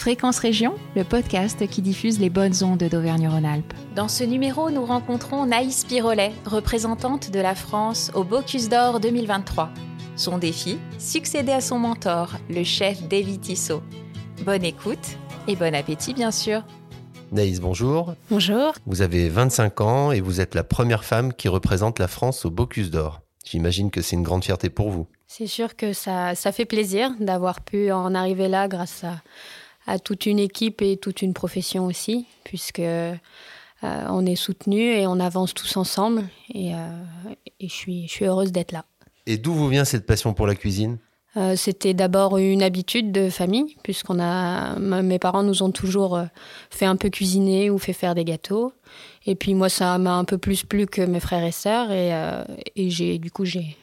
Fréquence Région, le podcast qui diffuse les bonnes ondes d'Auvergne-Rhône-Alpes. Dans ce numéro, nous rencontrons Naïs Pirolet, représentante de la France au Bocuse d'Or 2023. Son défi, succéder à son mentor, le chef David Tissot. Bonne écoute et bon appétit bien sûr. Naïs, bonjour. Bonjour. Vous avez 25 ans et vous êtes la première femme qui représente la France au Bocuse d'Or. J'imagine que c'est une grande fierté pour vous. C'est sûr que ça, ça fait plaisir d'avoir pu en arriver là grâce à, à toute une équipe et toute une profession aussi, puisque euh, on est soutenu et on avance tous ensemble. Et, euh, et je, suis, je suis heureuse d'être là. Et d'où vous vient cette passion pour la cuisine? Euh, C'était d'abord une habitude de famille, puisqu'on a, mes parents nous ont toujours fait un peu cuisiner ou fait faire des gâteaux. Et puis moi, ça m'a un peu plus plu que mes frères et sœurs, et, euh, et j'ai, du coup, j'ai,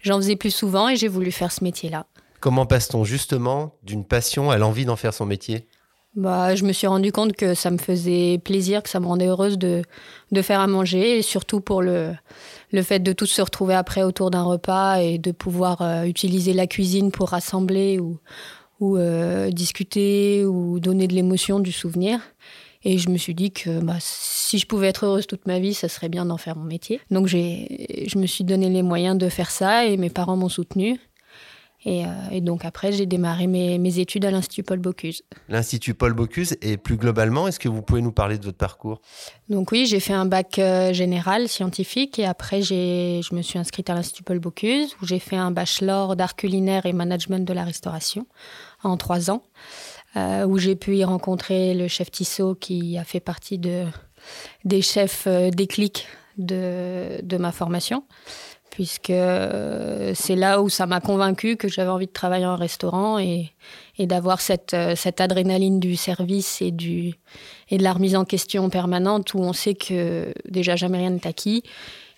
j'en faisais plus souvent et j'ai voulu faire ce métier-là. Comment passe-t-on justement d'une passion à l'envie d'en faire son métier? Bah, je me suis rendu compte que ça me faisait plaisir, que ça me rendait heureuse de, de faire à manger, et surtout pour le, le fait de tous se retrouver après autour d'un repas et de pouvoir euh, utiliser la cuisine pour rassembler ou, ou euh, discuter ou donner de l'émotion, du souvenir. Et je me suis dit que bah, si je pouvais être heureuse toute ma vie, ça serait bien d'en faire mon métier. Donc je me suis donné les moyens de faire ça et mes parents m'ont soutenue. Et, euh, et, donc après, j'ai démarré mes, mes, études à l'Institut Paul Bocuse. L'Institut Paul Bocuse, et plus globalement, est-ce que vous pouvez nous parler de votre parcours? Donc oui, j'ai fait un bac euh, général scientifique et après, je me suis inscrite à l'Institut Paul Bocuse où j'ai fait un bachelor d'art culinaire et management de la restauration en trois ans, euh, où j'ai pu y rencontrer le chef Tissot qui a fait partie de, des chefs déclics de, de ma formation puisque c'est là où ça m'a convaincu que j'avais envie de travailler en restaurant et, et d'avoir cette, cette adrénaline du service et, du, et de la remise en question permanente où on sait que déjà jamais rien n'est acquis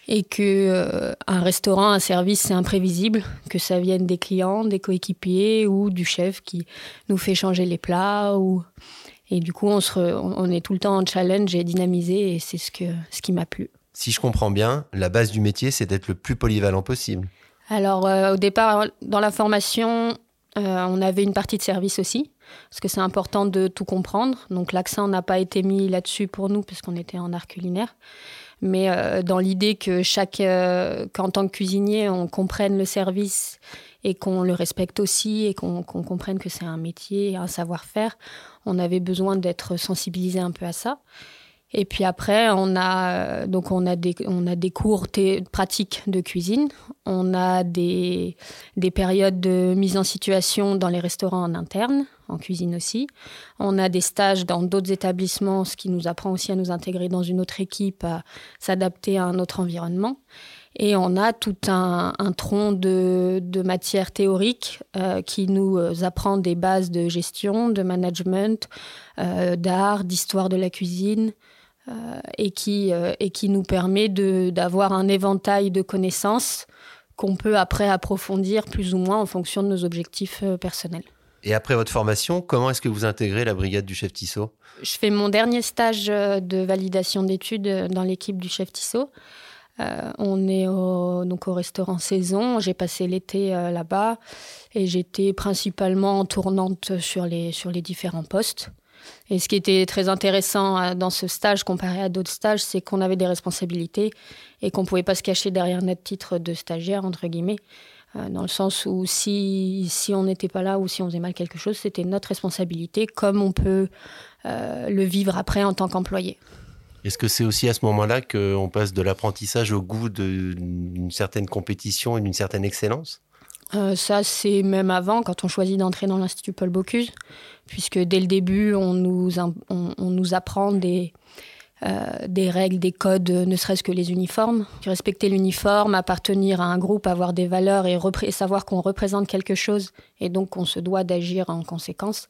et que euh, un restaurant, un service, c'est imprévisible, que ça vienne des clients, des coéquipiers ou du chef qui nous fait changer les plats ou et du coup on, se re, on est tout le temps en challenge et dynamisé et c'est ce, que, ce qui m'a plu. Si je comprends bien, la base du métier, c'est d'être le plus polyvalent possible. Alors, euh, au départ, dans la formation, euh, on avait une partie de service aussi, parce que c'est important de tout comprendre. Donc, l'accent n'a pas été mis là-dessus pour nous, puisqu'on était en art culinaire. Mais euh, dans l'idée que chaque, qu'en tant que cuisinier, on comprenne le service et qu'on le respecte aussi et qu'on qu comprenne que c'est un métier, un savoir-faire, on avait besoin d'être sensibilisé un peu à ça. Et puis après, on a donc on a des on a des cours pratiques de cuisine, on a des des périodes de mise en situation dans les restaurants en interne, en cuisine aussi. On a des stages dans d'autres établissements, ce qui nous apprend aussi à nous intégrer dans une autre équipe, à s'adapter à un autre environnement. Et on a tout un, un tronc de, de matières théoriques euh, qui nous apprend des bases de gestion, de management, euh, d'art, d'histoire de la cuisine, euh, et, qui, euh, et qui nous permet d'avoir un éventail de connaissances qu'on peut après approfondir plus ou moins en fonction de nos objectifs euh, personnels. Et après votre formation, comment est-ce que vous intégrez la brigade du chef Tissot? Je fais mon dernier stage de validation d'études dans l'équipe du chef Tissot. Euh, on est au, donc au restaurant Saison. J'ai passé l'été euh, là-bas et j'étais principalement tournante sur les, sur les différents postes. Et ce qui était très intéressant dans ce stage comparé à d'autres stages, c'est qu'on avait des responsabilités et qu'on ne pouvait pas se cacher derrière notre titre de stagiaire, entre guillemets, euh, dans le sens où si, si on n'était pas là ou si on faisait mal quelque chose, c'était notre responsabilité, comme on peut euh, le vivre après en tant qu'employé. Est-ce que c'est aussi à ce moment-là qu'on passe de l'apprentissage au goût d'une certaine compétition et d'une certaine excellence? Euh, ça, c'est même avant, quand on choisit d'entrer dans l'Institut Paul Bocuse, puisque dès le début, on nous, on, nous apprend des, euh, des règles, des codes, ne serait-ce que les uniformes. Respecter l'uniforme, appartenir à un groupe, avoir des valeurs et savoir qu'on représente quelque chose et donc qu'on se doit d'agir en conséquence.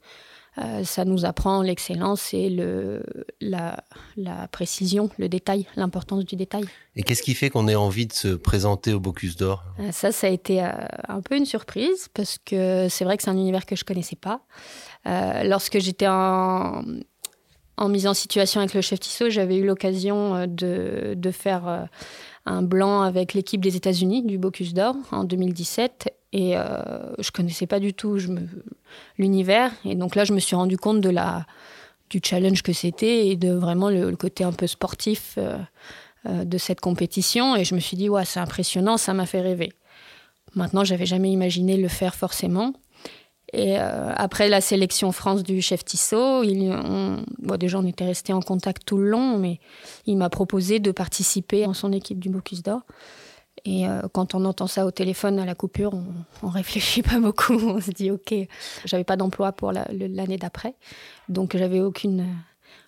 Euh, ça nous apprend l'excellence et le, la, la, précision, le détail, l'importance du détail. Et qu'est-ce qui fait qu'on ait envie de se présenter au Bocuse d'Or? Euh, Ça, ça a été euh, un peu une surprise parce que c'est vrai que c'est un univers que je connaissais pas. Lorsque j'étais en, en, mise en situation avec le chef Tissot, j'avais eu l'occasion de, de, faire un blanc avec l'équipe des États-Unis du Bocuse d'Or en 2017 et je connaissais pas du tout l'univers. Et donc là, je me suis rendu compte de la, du challenge que c'était et de vraiment le, côté un peu sportif de cette compétition. Et je me suis dit, ouais, c'est impressionnant, ça m'a fait rêver. Maintenant, j'avais jamais imaginé le faire forcément. Et euh, après la sélection France du chef Tissot, déjà on était resté en contact tout le long, mais il m'a proposé de participer en son équipe du Bocuse d'Or. Et euh, quand on entend ça au téléphone à la coupure, on, on réfléchit pas beaucoup. On se dit ok, j'avais pas d'emploi pour l'année d'après, donc j'avais aucune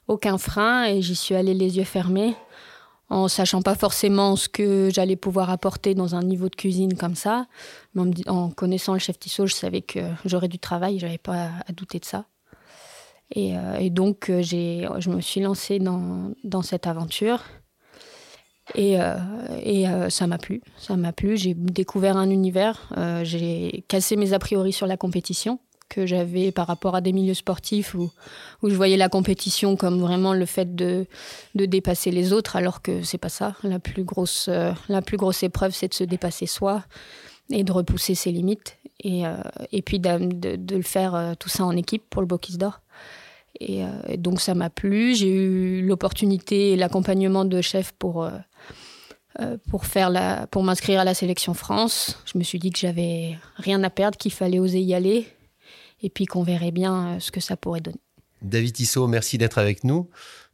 aucun frein et j'y suis allée les yeux fermés en sachant pas forcément ce que j'allais pouvoir apporter dans un niveau de cuisine comme ça. Mais en, connaissant le chef Tissot, je savais que j'aurais du travail, j'avais pas à douter de ça. Et, euh, donc, euh, je me suis lancée dans, dans cette aventure. Et, euh, et ça m'a plu. Ça m'a plu. J'ai découvert un univers. j'ai cassé mes a priori sur la compétition que j'avais par rapport à des milieux sportifs où, où je voyais la compétition comme vraiment le fait de, de dépasser les autres, alors que c'est pas ça. La plus grosse, euh, la plus grosse épreuve, c'est de se dépasser soi et de repousser ses limites. Et, euh, et puis de, de, le faire euh, tout ça en équipe pour le Bocuse d'Or. Et, donc ça m'a plu. J'ai eu l'opportunité et l'accompagnement de chef pour pour faire la, pour m'inscrire à la sélection France. Je me suis dit que j'avais rien à perdre, qu'il fallait oser y aller et puis qu'on verrait bien euh, ce que ça pourrait donner. David Tissot, merci d'être avec nous.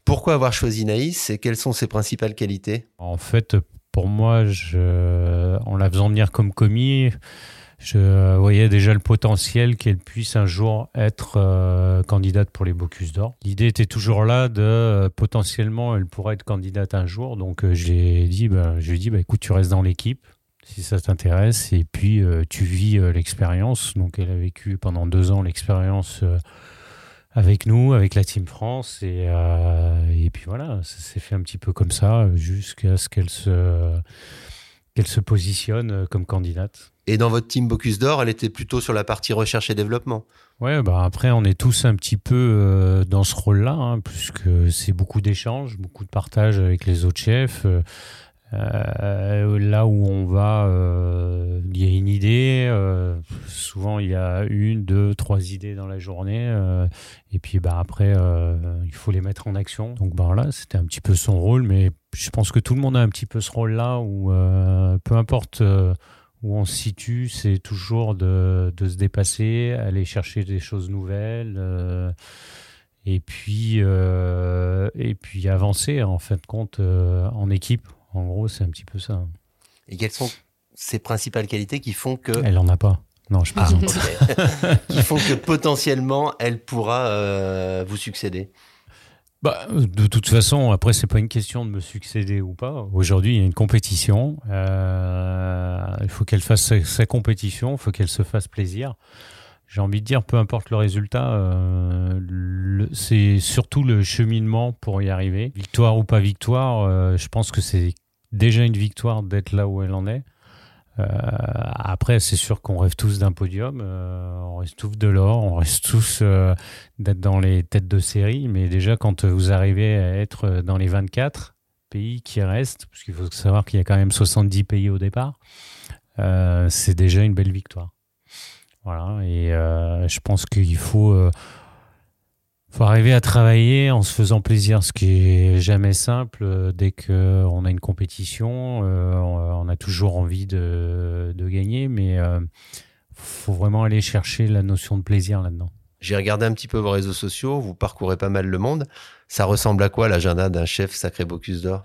Pourquoi avoir choisi Naïs et quelles sont ses principales qualités? En fait, pour moi, je, en la faisant venir comme commis, je voyais déjà le potentiel qu'elle puisse un jour être euh, candidate pour les Bocus d'Or. L'idée était toujours là de euh, potentiellement elle pourrait être candidate un jour. Donc j'ai dit, bah, je lui ai dit, bah, écoute, tu restes dans l'équipe si ça t'intéresse. Et puis, euh, tu vis euh, l'expérience. Donc, elle a vécu pendant deux ans l'expérience euh, avec nous, avec la Team France. Et, et puis voilà, ça s'est fait un petit peu comme ça jusqu'à ce qu'elle se, qu'elle se positionne comme candidate. Et dans votre team Bocuse d'Or, elle était plutôt sur la partie recherche et développement Ouais, bah après, on est tous un petit peu dans ce rôle-là, hein, puisque c'est beaucoup d'échanges, beaucoup de partage avec les autres chefs. Euh, là où on va, euh, il y a une idée. Euh, souvent, il y a une, deux, trois idées dans la journée. et puis, bah, après, il faut les mettre en action. Donc, bah, là, c'était un petit peu son rôle. Mais je pense que tout le monde a un petit peu ce rôle-là où, peu importe où on se situe, c'est toujours de, de, se dépasser, aller chercher des choses nouvelles et puis et puis avancer en fin de compte en équipe en gros, c'est un petit peu ça. Et quelles sont ses principales qualités qui font que... Elle n'en a pas. Non, je ah, qui font que potentiellement, elle pourra euh, vous succéder? Bah, de toute façon, après, c'est pas une question de me succéder ou pas. Aujourd'hui, il y a une compétition. Euh, il faut qu'elle fasse sa, compétition, il faut qu'elle se fasse plaisir. J'ai envie de dire, peu importe le résultat, euh, c'est surtout le cheminement pour y arriver. Victoire ou pas victoire, je pense que c'est déjà une victoire d'être là où elle en est. Euh, après, c'est sûr qu'on rêve tous d'un podium, euh, on rêve tous de l'or, on rêve tous euh, d'être dans les têtes de série, mais déjà quand vous arrivez à être dans les 24 pays qui restent, parce qu'il faut savoir qu'il y a quand même 70 pays au départ, c'est déjà une belle victoire. Voilà, et je pense qu'il faut faut arriver à travailler en se faisant plaisir, ce qui est jamais simple. Euh, dès qu'on a une compétition, euh, on a toujours envie de, gagner, mais il euh, faut vraiment aller chercher la notion de plaisir là-dedans. J'ai regardé un petit peu vos réseaux sociaux, vous parcourez pas mal le monde. Ça ressemble à quoi l'agenda d'un chef sacré Bocuse d'Or?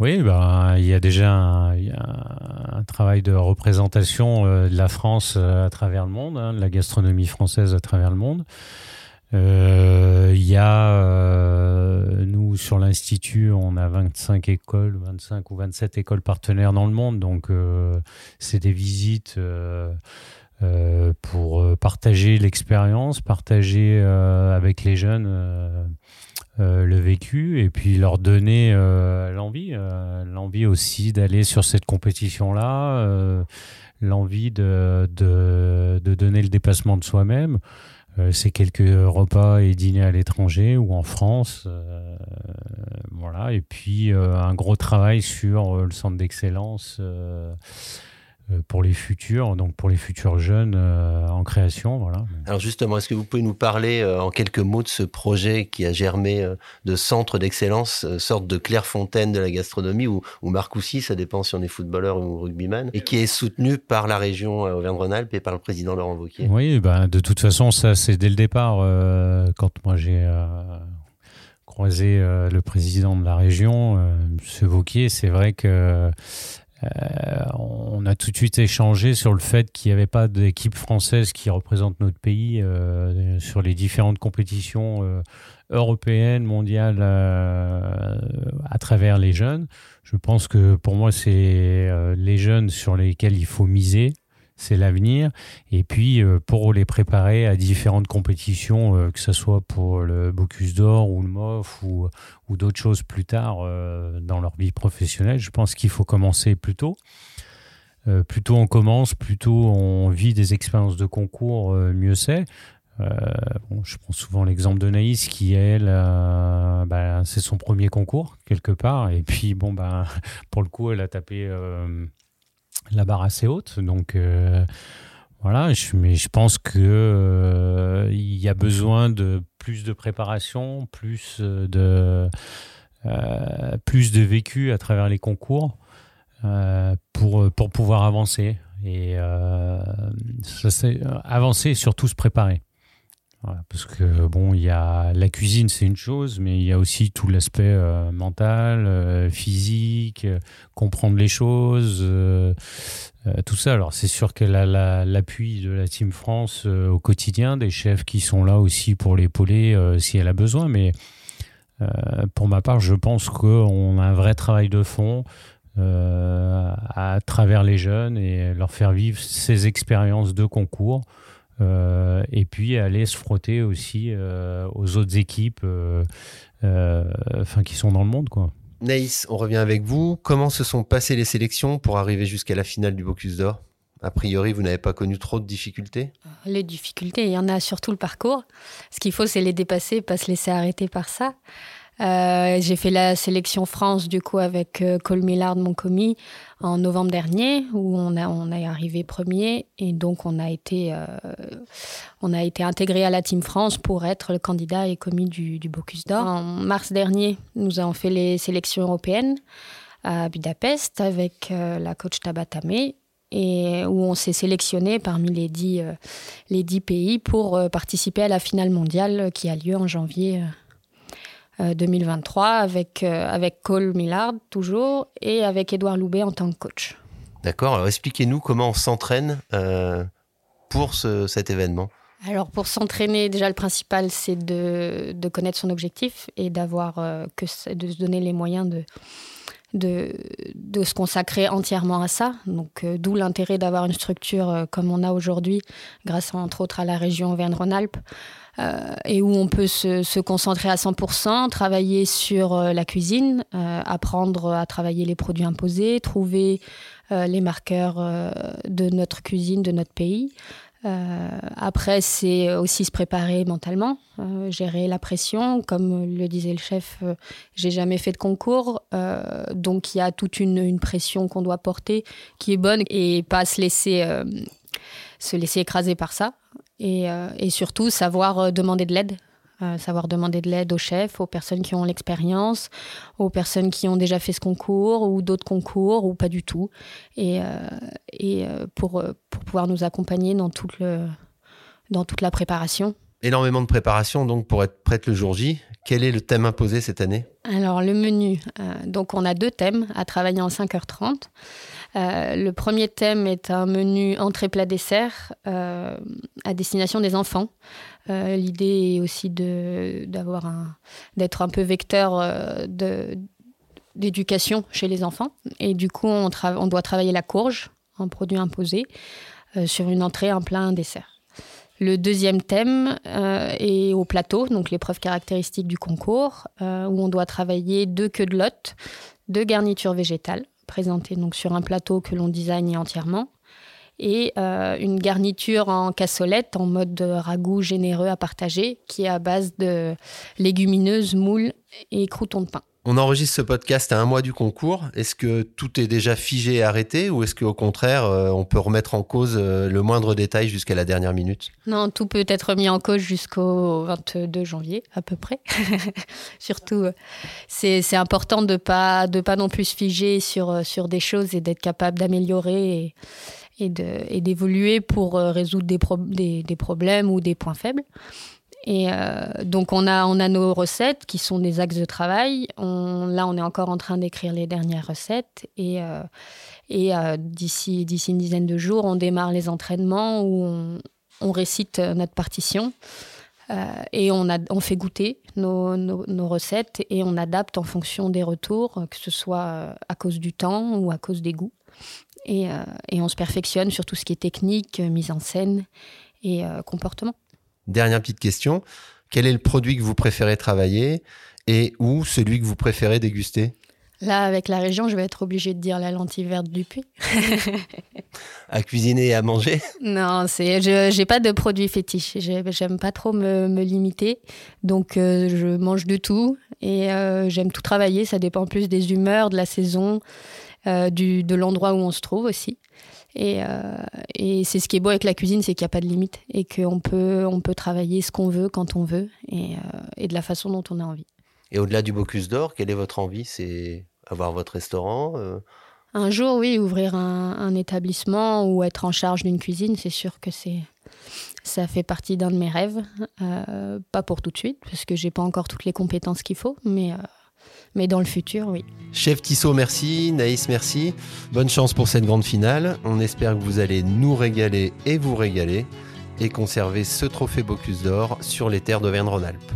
Oui, ben, il y a déjà un, travail de représentation de la France à travers le monde, hein, de la gastronomie française à travers le monde. Euh, il y a, euh, nous, sur l'Institut, on a 25 écoles, 25 ou 27 écoles partenaires dans le monde. Donc, euh, c'est des visites pour partager l'expérience, partager avec les jeunes le vécu et puis leur donner l'envie, l'envie aussi d'aller sur cette compétition-là, l'envie de, de, de, donner le dépassement de soi-même. Euh, c'est quelques repas et dîners à l'étranger ou en France. Euh, voilà. Et puis euh, un gros travail sur le centre d'excellence euh, pour les futurs, donc pour les futurs jeunes euh, en création. Voilà. Alors justement, est-ce que vous pouvez nous parler euh, en quelques mots de ce projet qui a germé de centre d'excellence, sorte de Clairefontaine de la gastronomie, ou, ou Marcoussis, ça dépend si on est footballeur ou rugbyman, et qui est soutenu par la région Auvergne-Rhône-Alpes et par le président Laurent Wauquiez? Oui, ben, de toute façon, ça c'est dès le départ, quand moi j'ai croisé le président de la région, M. Vauquier, c'est vrai que euh, on a tout de suite échangé sur le fait qu'il n'y avait pas d'équipe française qui représente notre pays euh, sur les différentes compétitions euh, européennes, mondiales à travers les jeunes. Je pense que pour moi, c'est les jeunes sur lesquels il faut miser c'est l'avenir. Et puis, euh, pour les préparer à différentes compétitions, euh, que ce soit pour le Bocuse d'Or ou le MOF ou, d'autres choses plus tard euh, dans leur vie professionnelle, je pense qu'il faut commencer plus tôt. plus tôt on commence, plus tôt on vit des expériences de concours, mieux c'est. je prends souvent l'exemple de Naïs qui, elle, bah, c'est son premier concours, quelque part. Et puis, bon, bah, pour le coup, elle a tapé la barre assez haute. Donc euh, voilà, mais je pense que euh, il y a besoin de plus de préparation, plus de euh, plus de vécu à travers les concours pour pouvoir avancer et avancer et surtout se préparer parce que bon, il y a la cuisine, c'est une chose, mais il y a aussi tout l'aspect euh, mental, euh, physique, euh, comprendre les choses, tout ça. Alors c'est sûr qu'elle a l'appui de la Team France au quotidien, des chefs qui sont là aussi pour l'épauler si elle a besoin, mais pour ma part, je pense qu'on a un vrai travail de fond. à travers les jeunes et leur faire vivre ces expériences de concours euh, et puis aller se frotter aussi euh, aux autres équipes euh, enfin, qui sont dans le monde. Quoi. Naïs, on revient avec vous. Comment se sont passées les sélections pour arriver jusqu'à la finale du Bocuse d'Or? A priori, vous n'avez pas connu trop de difficultés Les difficultés, il y en a surtout le parcours. Ce qu'il faut, c'est les dépasser, pas se laisser arrêter par ça. Euh, j'ai fait la sélection France du coup avec euh, Cole Millard, mon commis, en novembre dernier où on a on est arrivé premier et donc on a été euh, été intégré à la team France pour être le candidat et commis du, du Bocuse d'Or. En mars dernier, nous avons fait les sélections européennes à Budapest avec la coach Tabatame et où on s'est sélectionné parmi les dix, les dix pays pour participer à la finale mondiale qui a lieu en janvier 2023 euh, avec, euh, avec Cole Millard toujours et avec Édouard Loubet en tant que coach. D'accord, alors expliquez-nous comment on s'entraîne euh, pour ce, cet événement. Alors pour s'entraîner, déjà le principal c'est de, de, connaître son objectif et d'avoir que de se donner les moyens de, de, de se consacrer entièrement à ça. Donc d'où l'intérêt d'avoir une structure comme on a aujourd'hui, grâce entre autres à la région Auvergne-Rhône-Alpes. Euh, et où on peut se, concentrer à 100%, travailler sur euh, la cuisine, euh, apprendre à travailler les produits imposés, trouver les marqueurs de notre cuisine, de notre pays. après, c'est aussi se préparer mentalement, gérer la pression. Comme le disait le chef, j'ai jamais fait de concours, donc il y a toute une, une pression qu'on doit porter qui est bonne et pas se laisser se laisser écraser par ça. Euh, et, surtout savoir euh, demander de l'aide. Euh, savoir demander de l'aide aux chefs, aux personnes qui ont l'expérience, aux personnes qui ont déjà fait ce concours ou d'autres concours ou pas du tout. Et, et pour, pour pouvoir nous accompagner dans toute, le, dans toute la préparation. Énormément de préparation donc pour être prête le jour J. Quel est le thème imposé cette année? Alors le menu, donc on a deux thèmes à travailler en 5h30. Euh, le premier thème est un menu entrée plat dessert euh, à destination des enfants. Euh, l'idée est aussi d'être un peu vecteur d'éducation chez les enfants. Et du coup, on, doit travailler la courge, un produit imposé, sur une entrée, un plat, un dessert. Le deuxième thème est au plateau, donc l'épreuve caractéristique du concours, où on doit travailler deux queues de lotte, deux garnitures végétales, présenté donc sur un plateau que l'on design entièrement, et euh, une garniture en cassolette en mode ragoût généreux à partager, qui est à base de légumineuses, moules et croutons de pain. On enregistre ce podcast à un mois du concours. Est-ce que tout est déjà figé et arrêté ou est-ce qu'au contraire, euh, on peut remettre en cause euh, le moindre détail jusqu'à la dernière minute? Non, tout peut être mis en cause jusqu'au 22 janvier à peu près. Surtout, euh, c'est important de ne pas, de pas non plus figer sur, sur des choses et d'être capable d'améliorer et, et d'évoluer pour résoudre des, des problèmes ou des points faibles. Et euh, donc, on a, on a nos recettes qui sont des axes de travail. Là, on est encore en train d'écrire les dernières recettes. Et, euh, euh, d'ici, d'ici une dizaine de jours, on démarre les entraînements où on, récite notre partition. et on, fait goûter nos, recettes et on adapte en fonction des retours, que ce soit à cause du temps ou à cause des goûts. Et on se perfectionne sur tout ce qui est technique, mise en scène et comportement. Dernière petite question. Quel est le produit que vous préférez travailler et ou celui que vous préférez déguster? Là, avec la région, je vais être obligée de dire la lentille verte du puits. à cuisiner et à manger? Non, c'est, je n'ai pas de produit fétiche. J'aime pas trop me, limiter. Donc, euh, je mange de tout et euh, j'aime tout travailler. Ça dépend plus des humeurs, de la saison, euh, du, de l'endroit où on se trouve aussi. Euh, et, c'est ce qui est beau avec la cuisine, c'est qu'il n'y a pas de limite et qu'on peut, on peut travailler ce qu'on veut quand on veut et, euh, et, de la façon dont on a envie. Et au-delà du Bocuse d'Or, quelle est votre envie? C'est avoir votre restaurant euh? Un jour, oui, ouvrir un, établissement ou être en charge d'une cuisine, c'est sûr que c'est ça fait partie d'un de mes rêves. pas pour tout de suite, parce que j'ai pas encore toutes les compétences qu'il faut, mais mais dans le futur, oui. Chef Tissot, merci. Naïs, merci. Bonne chance pour cette grande finale. On espère que vous allez nous régaler et vous régaler et conserver ce trophée Bocuse d'Or sur les terres d'Auvergne-Rhône-Alpes.